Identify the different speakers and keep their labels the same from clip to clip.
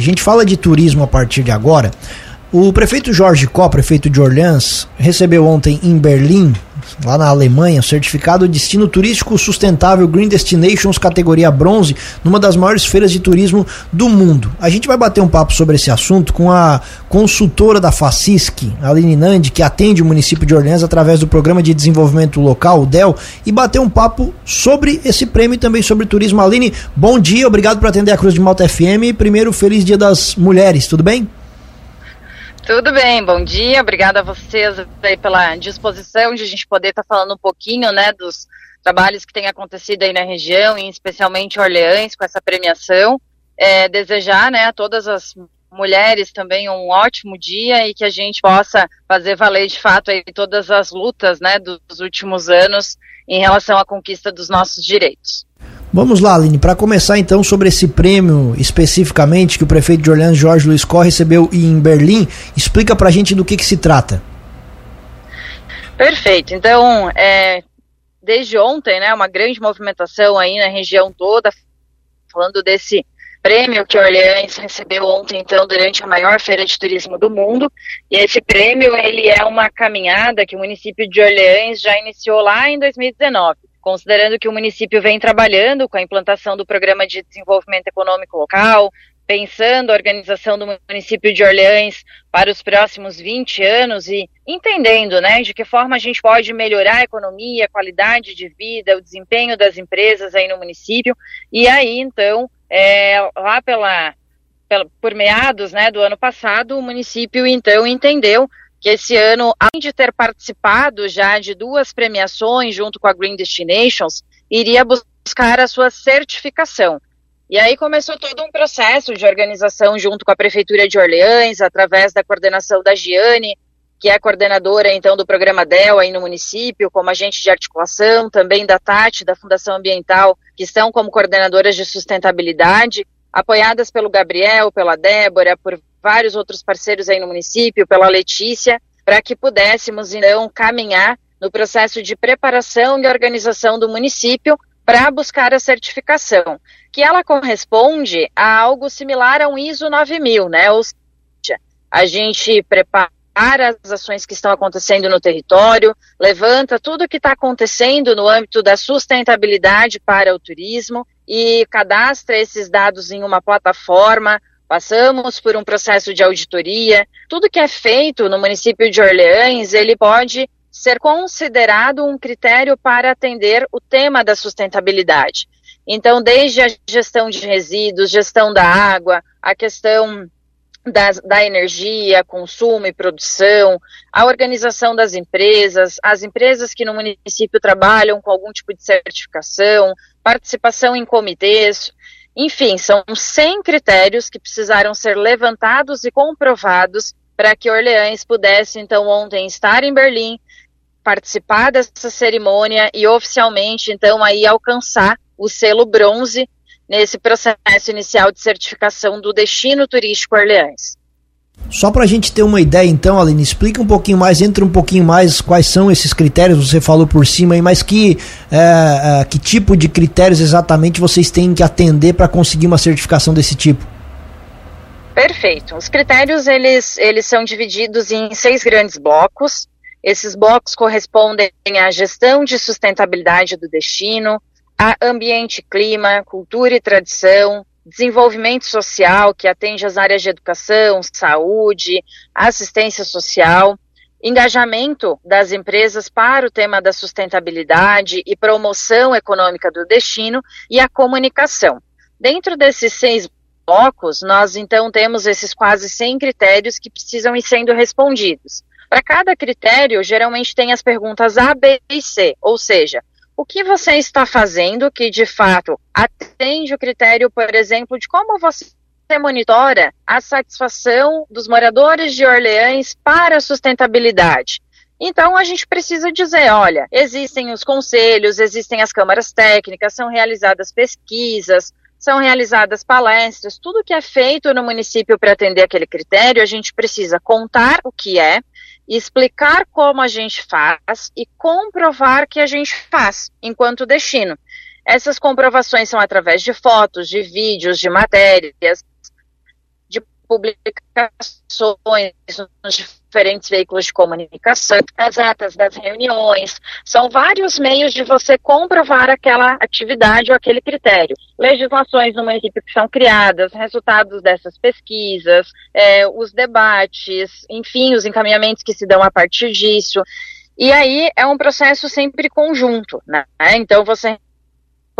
Speaker 1: A gente fala de turismo a partir de agora. O prefeito Jorge Có, prefeito de Orleans, recebeu ontem em Berlim, lá na Alemanha, o certificado Destino Turístico Sustentável Green Destinations categoria bronze, numa das maiores feiras de turismo do mundo. A gente vai bater um papo sobre esse assunto com a consultora da FACISC, Aline Nandi, que atende o município de Orleans através do Programa de Desenvolvimento Local, o DEL, e bater um papo sobre esse prêmio e também sobre turismo. Aline, bom dia, obrigado por atender a Cruz de Malta FM. Primeiro, feliz Dia das Mulheres, tudo bem?
Speaker 2: Tudo bem, bom dia, obrigada a vocês aí pela disposição de a gente poder estar tá falando um pouquinho, né, dos trabalhos que têm acontecido aí na região, e especialmente Orleans, com essa premiação. É, desejar, né, a todas as mulheres também um ótimo dia e que a gente possa fazer valer de fato aí todas as lutas, né, dos últimos anos em relação à conquista dos nossos direitos.
Speaker 1: Vamos lá, Aline, para começar então sobre esse prêmio especificamente que o prefeito de Orleans, Jorge Luiz Corre, recebeu em Berlim, explica para a gente do que, que se trata.
Speaker 2: Perfeito, então, é, desde ontem, né, uma grande movimentação aí na região toda, falando desse prêmio que Orleans recebeu ontem, então, durante a maior feira de turismo do mundo. E esse prêmio, ele é uma caminhada que o município de Orleans já iniciou lá em 2019 considerando que o município vem trabalhando com a implantação do Programa de Desenvolvimento Econômico Local, pensando a organização do município de Orleans para os próximos 20 anos e entendendo, né, de que forma a gente pode melhorar a economia, a qualidade de vida, o desempenho das empresas aí no município. E aí, então, é, lá pela, pela, por meados, né, do ano passado, o município então entendeu que esse ano, além de ter participado já de duas premiações junto com a Green Destinations, iria buscar a sua certificação. E aí começou todo um processo de organização junto com a Prefeitura de Orleans, através da coordenação da Giane, que é coordenadora então do programa DEL aí no município, como agente de articulação, também da Tati, da Fundação Ambiental, que estão como coordenadoras de sustentabilidade, apoiadas pelo Gabriel, pela Débora, por vários outros parceiros aí no município, pela Letícia, para que pudéssemos então caminhar no processo de preparação e organização do município para buscar a certificação, que ela corresponde a algo similar a um ISO 9000, né? Ou seja, a gente prepara as ações que estão acontecendo no território, levanta tudo o que está acontecendo no âmbito da sustentabilidade para o turismo e cadastra esses dados em uma plataforma Passamos por um processo de auditoria. Tudo que é feito no município de Orleans, ele pode ser considerado um critério para atender o tema da sustentabilidade. Então, desde a gestão de resíduos, gestão da água, a questão da, energia, consumo e produção, a organização das empresas, as empresas que no município trabalham com algum tipo de certificação, participação em comitês, enfim, são 100 critérios que precisaram ser levantados e comprovados para que Orleans pudesse, então, ontem estar em Berlim, participar dessa cerimônia e oficialmente, então, aí alcançar o selo bronze nesse processo inicial de certificação do destino turístico Orleans.
Speaker 1: Só para a gente ter uma ideia, então, Aline, explica um pouquinho mais, entra um pouquinho mais quais são esses critérios, você falou por cima aí, mas que, é, é, que tipo de critérios exatamente vocês têm que atender para conseguir uma certificação desse tipo?
Speaker 2: Perfeito. Os critérios, eles, eles são divididos em seis grandes blocos. Esses blocos correspondem à gestão de sustentabilidade do destino, a ambiente clima, cultura e tradição, desenvolvimento social, que atende as áreas de educação, saúde, assistência social, engajamento das empresas para o tema da sustentabilidade e promoção econômica do destino e a comunicação. Dentro desses seis blocos, nós então temos esses quase 100 critérios que precisam ir sendo respondidos. Para cada critério, geralmente tem as perguntas A, B e C, ou seja, o que você está fazendo que de fato atende o critério, por exemplo, de como você monitora a satisfação dos moradores de Orleans para a sustentabilidade. Então a gente precisa dizer, olha, existem os conselhos, existem as câmaras técnicas, são realizadas pesquisas, são realizadas palestras, tudo que é feito no município para atender aquele critério, a gente precisa contar o que é, explicar como a gente faz e comprovar que a gente faz enquanto destino. Essas comprovações são através de fotos, de vídeos, de matérias, publicações nos diferentes veículos de comunicação, as atas das reuniões, são vários meios de você comprovar aquela atividade ou aquele critério. Legislações no município que são criadas, resultados dessas pesquisas, é, os debates, enfim, os encaminhamentos que se dão a partir disso. E aí é um processo sempre conjunto, né? Então você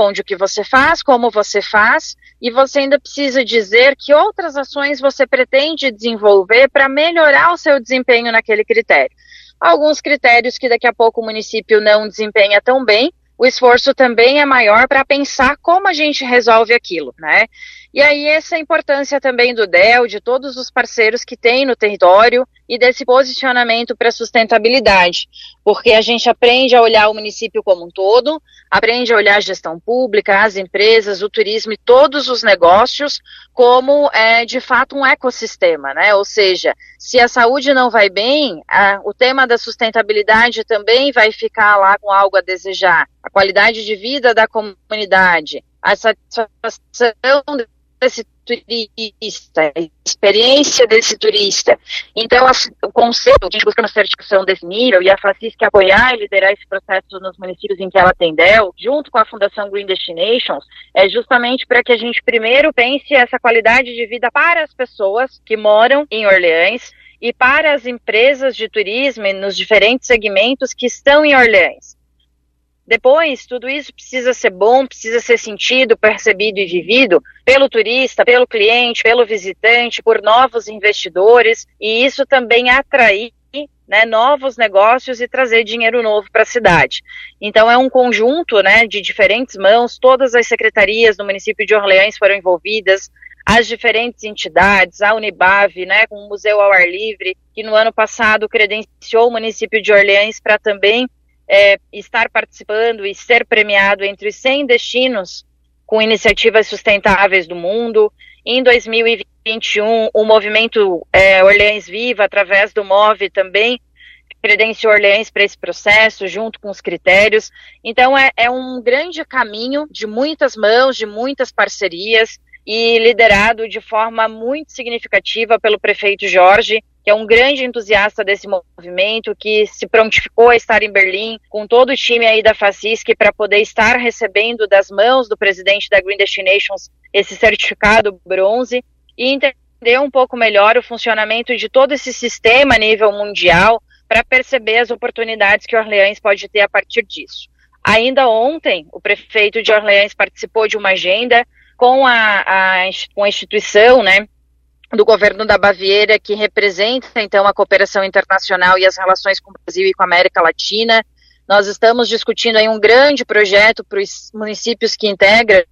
Speaker 2: responde o que você faz, como você faz, e você ainda precisa dizer que outras ações você pretende desenvolver para melhorar o seu desempenho naquele critério. Alguns critérios que daqui a pouco o município não desempenha tão bem, o esforço também é maior para pensar como a gente resolve aquilo, né? E aí essa importância também do DEL, de todos os parceiros que tem no território e desse posicionamento para sustentabilidade, porque a gente aprende a olhar o município como um todo, aprende a olhar a gestão pública, as empresas, o turismo e todos os negócios como é, de fato um ecossistema, né? Ou seja, se a saúde não vai bem, a, o tema da sustentabilidade também vai ficar lá com algo a desejar. A qualidade de vida da comunidade, a satisfação desse turista, a experiência desse turista. Então, o conselho, a gente busca uma certificação desse nível, e a FACISC apoiar e liderar esse processo nos municípios em que ela tem DEL, junto com a Fundação Green Destinations, é justamente para que a gente primeiro pense essa qualidade de vida para as pessoas que moram em Orleans, e para as empresas de turismo nos diferentes segmentos que estão em Orleans. Depois, tudo isso precisa ser bom, precisa ser sentido, percebido e vivido pelo turista, pelo cliente, pelo visitante, por novos investidores, e isso também atrair né, novos negócios e trazer dinheiro novo para a cidade. Então é um conjunto né, de diferentes mãos, todas as secretarias do município de Orleans foram envolvidas, as diferentes entidades, a Unibave, né, com o Museu ao Ar Livre, que no ano passado credenciou o município de Orleans para também é, estar participando e ser premiado entre os 100 destinos com iniciativas sustentáveis do mundo. Em 2021, o movimento é, Orleans Viva, através do MOVE, também credenciou Orleans para esse processo, junto com os critérios. Então, é, é um grande caminho de muitas mãos, de muitas parcerias, e liderado de forma muito significativa pelo prefeito Jorge, que é um grande entusiasta desse movimento, que se prontificou a estar em Berlim com todo o time aí da FACISC para poder estar recebendo das mãos do presidente da Green Destinations esse certificado bronze e entender um pouco melhor o funcionamento de todo esse sistema a nível mundial para perceber as oportunidades que Orleans pode ter a partir disso. Ainda ontem, o prefeito de Orleans participou de uma agenda com a, a, com a instituição, né, do governo da Baviera, que representa então a cooperação internacional e as relações com o Brasil e com a América Latina. Nós estamos discutindo aí um grande projeto para os municípios que integram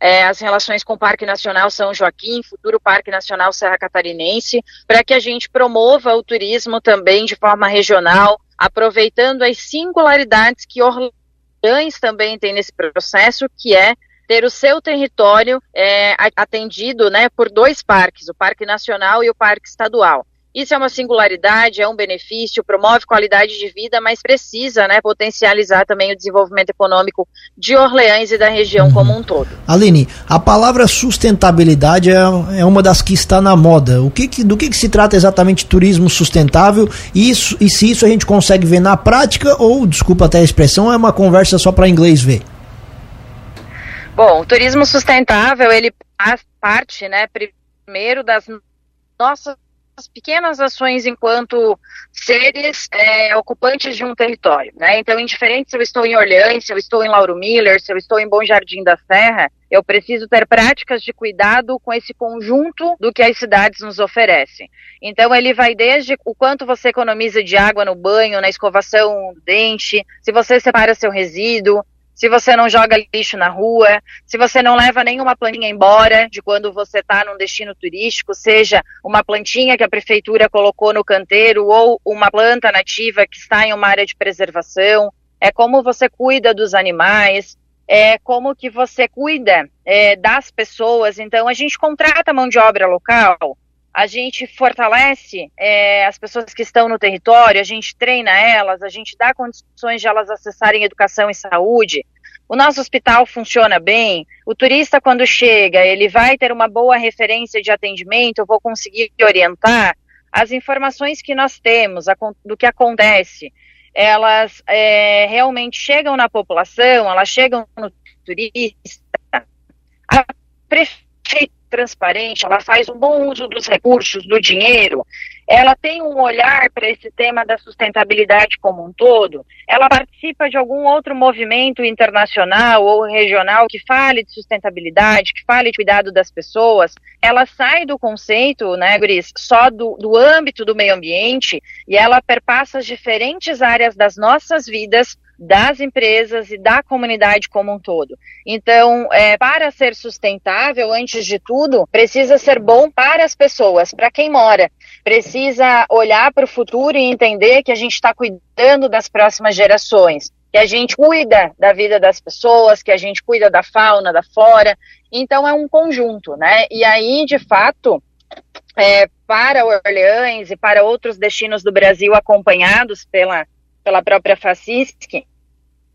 Speaker 2: é, as relações com o Parque Nacional São Joaquim, futuro Parque Nacional Serra Catarinense, para que a gente promova o turismo também de forma regional, aproveitando as singularidades que Orleans também tem nesse processo, que é ter o seu território é, atendido né, por dois parques, o Parque Nacional e o Parque Estadual. Isso é uma singularidade, é um benefício, promove qualidade de vida, mas precisa né, potencializar também o desenvolvimento econômico de Orleans e da região uhum. como um todo.
Speaker 1: Aline, a palavra sustentabilidade é, é uma das que está na moda. O que, que do que, que, se trata exatamente turismo sustentável e, isso, e se isso a gente consegue ver na prática ou, desculpa até a expressão, é uma conversa só para inglês ver?
Speaker 2: Bom, o turismo sustentável, ele faz parte, né, primeiro das nossas pequenas ações enquanto seres é, ocupantes de um território, né? Então, indiferente se eu estou em Orleans, se eu estou em Lauro Miller, se eu estou em Bom Jardim da Serra, eu preciso ter práticas de cuidado com esse conjunto do que as cidades nos oferecem. Então, ele vai desde o quanto você economiza de água no banho, na escovação do dente, se você separa seu resíduo, se você não joga lixo na rua, se você não leva nenhuma plantinha embora de quando você está num destino turístico, seja uma plantinha que a prefeitura colocou no canteiro ou uma planta nativa que está em uma área de preservação, é como você cuida dos animais, é como que você cuida é, das pessoas. Então, a gente contrata mão de obra local, a gente fortalece é, as pessoas que estão no território, a gente treina elas, a gente dá condições de elas acessarem educação e saúde, o nosso hospital funciona bem, o turista quando chega, ele vai ter uma boa referência de atendimento, eu vou conseguir orientar. As informações que nós temos do que acontece, elas é, realmente chegam na população, elas chegam no turista. A prefeitura transparente, ela faz um bom uso dos recursos, do dinheiro, ela tem um olhar para esse tema da sustentabilidade como um todo, ela participa de algum outro movimento internacional ou regional que fale de sustentabilidade, que fale de cuidado das pessoas, ela sai do conceito, né, Gris, só do, do âmbito do meio ambiente e ela perpassa as diferentes áreas das nossas vidas das empresas e da comunidade como um todo. Então, é, para ser sustentável, antes de tudo, precisa ser bom para as pessoas, para quem mora. Precisa olhar para o futuro e entender que a gente está cuidando das próximas gerações, que a gente cuida da vida das pessoas, que a gente cuida da fauna, da flora. Então, é um conjunto, né? E aí, de fato, é, para Orleans e para outros destinos do Brasil acompanhados pela pela própria FACISC,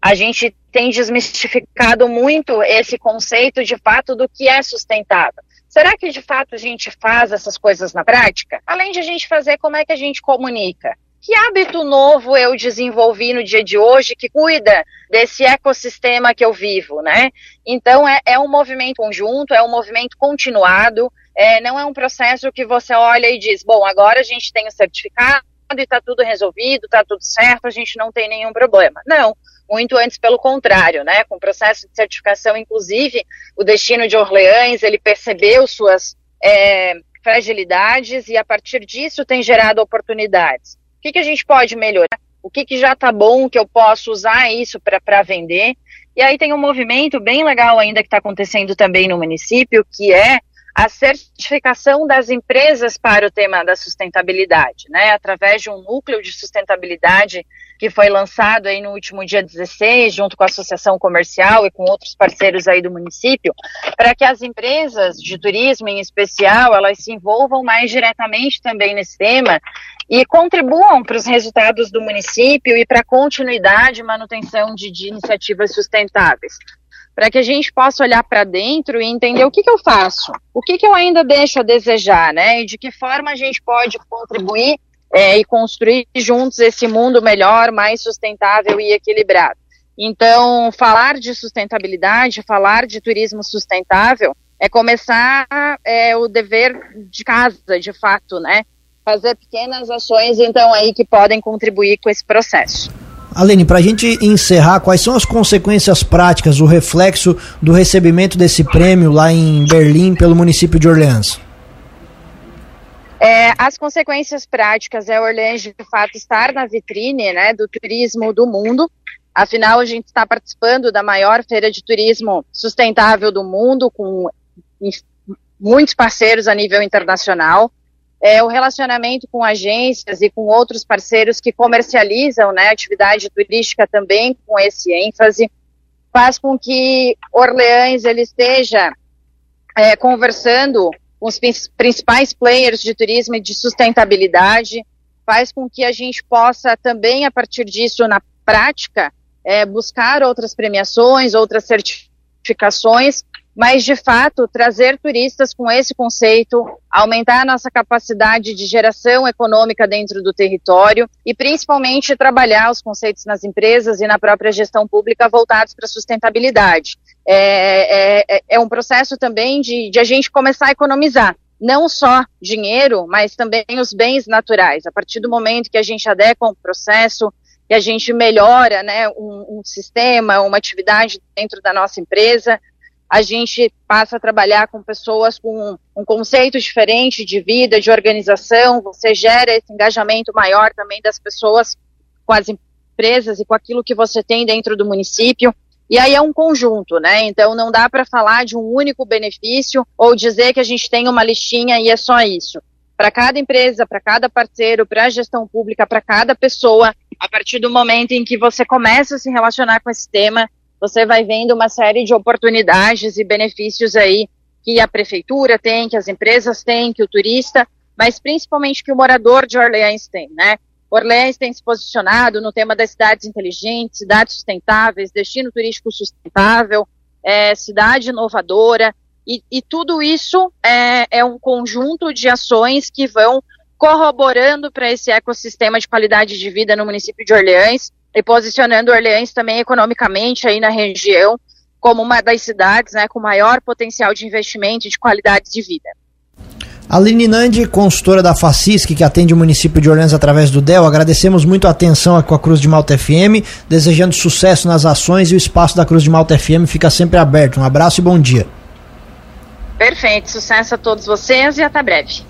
Speaker 2: a gente tem desmistificado muito esse conceito de fato do que é sustentável. Será que de fato a gente faz essas coisas na prática? Além de a gente fazer, como é que a gente comunica? Que hábito novo eu desenvolvi no dia de hoje que cuida desse ecossistema que eu vivo, né? Então é, é um movimento conjunto, é um movimento continuado, é, não é um processo que você olha e diz, bom, agora a gente tem o certificado, e está tudo resolvido, está tudo certo, a gente não tem nenhum problema. Não, muito antes pelo contrário, né? Com o processo de certificação, inclusive, o destino de Orleans, ele percebeu suas é, fragilidades e a partir disso tem gerado oportunidades. O que, que a gente pode melhorar? O que, que já está bom que eu posso usar isso para vender? E aí tem um movimento bem legal ainda que está acontecendo também no município, que é a certificação das empresas para o tema da sustentabilidade, né, através de um núcleo de sustentabilidade que foi lançado aí no último dia 16, junto com a Associação Comercial e com outros parceiros aí do município, para que as empresas de turismo em especial, elas se envolvam mais diretamente também nesse tema e contribuam para os resultados do município e para a continuidade e manutenção de, de iniciativas sustentáveis para que a gente possa olhar para dentro e entender o que, que eu faço, o que, que eu ainda deixo a desejar, né? E de que forma a gente pode contribuir é, e construir juntos esse mundo melhor, mais sustentável e equilibrado. Então, falar de sustentabilidade, falar de turismo sustentável, é começar é, o dever de casa, de fato, né? Fazer pequenas ações, então, aí que podem contribuir com esse processo.
Speaker 1: Aline, para a gente encerrar, quais são as consequências práticas, o reflexo do recebimento desse prêmio lá em Berlim pelo município de Orleans?
Speaker 2: É, as consequências práticas é Orleans de fato estar na vitrine né, do turismo do mundo. Afinal, a gente está participando da maior feira de turismo sustentável do mundo, com muitos parceiros a nível internacional é, o relacionamento com agências e com outros parceiros que comercializam né, atividade turística também com esse ênfase, faz com que Orleans ele esteja é, conversando com os principais players de turismo e de sustentabilidade, faz com que a gente possa também, a partir disso, na prática, é, buscar outras premiações, outras certificações mas de fato trazer turistas com esse conceito, aumentar a nossa capacidade de geração econômica dentro do território e principalmente trabalhar os conceitos nas empresas e na própria gestão pública voltados para a sustentabilidade. É, é, é, é um processo também de, de a gente começar a economizar não só dinheiro, mas também os bens naturais. A partir do momento que a gente adequa um processo, que a gente melhora né, um, um sistema, uma atividade dentro da nossa empresa, a gente passa a trabalhar com pessoas com um conceito diferente de vida, de organização, você gera esse engajamento maior também das pessoas com as empresas e com aquilo que você tem dentro do município. E aí é um conjunto, né? Então não dá para falar de um único benefício ou dizer que a gente tem uma listinha e é só isso. Para cada empresa, para cada parceiro, para a gestão pública, para cada pessoa, a partir do momento em que você começa a se relacionar com esse tema, você vai vendo uma série de oportunidades e benefícios aí que a prefeitura tem, que as empresas têm, que o turista, mas principalmente que o morador de Orleans tem, né? Orleans tem se posicionado no tema das cidades inteligentes, cidades sustentáveis, destino turístico sustentável, é, cidade inovadora, e, e tudo isso é, é, um conjunto de ações que vão corroborando para esse ecossistema de qualidade de vida no município de Orleans e posicionando Orleans também economicamente aí na região como uma das cidades né, com maior potencial de investimento e de qualidade de vida.
Speaker 1: Aline Nandi, consultora da Facisc, que atende o município de Orleans através do DEL, agradecemos muito a atenção com a Cruz de Malta FM, desejando sucesso nas ações e o espaço da Cruz de Malta FM fica sempre aberto. Um abraço e bom dia.
Speaker 2: Perfeito, sucesso a todos vocês e até breve.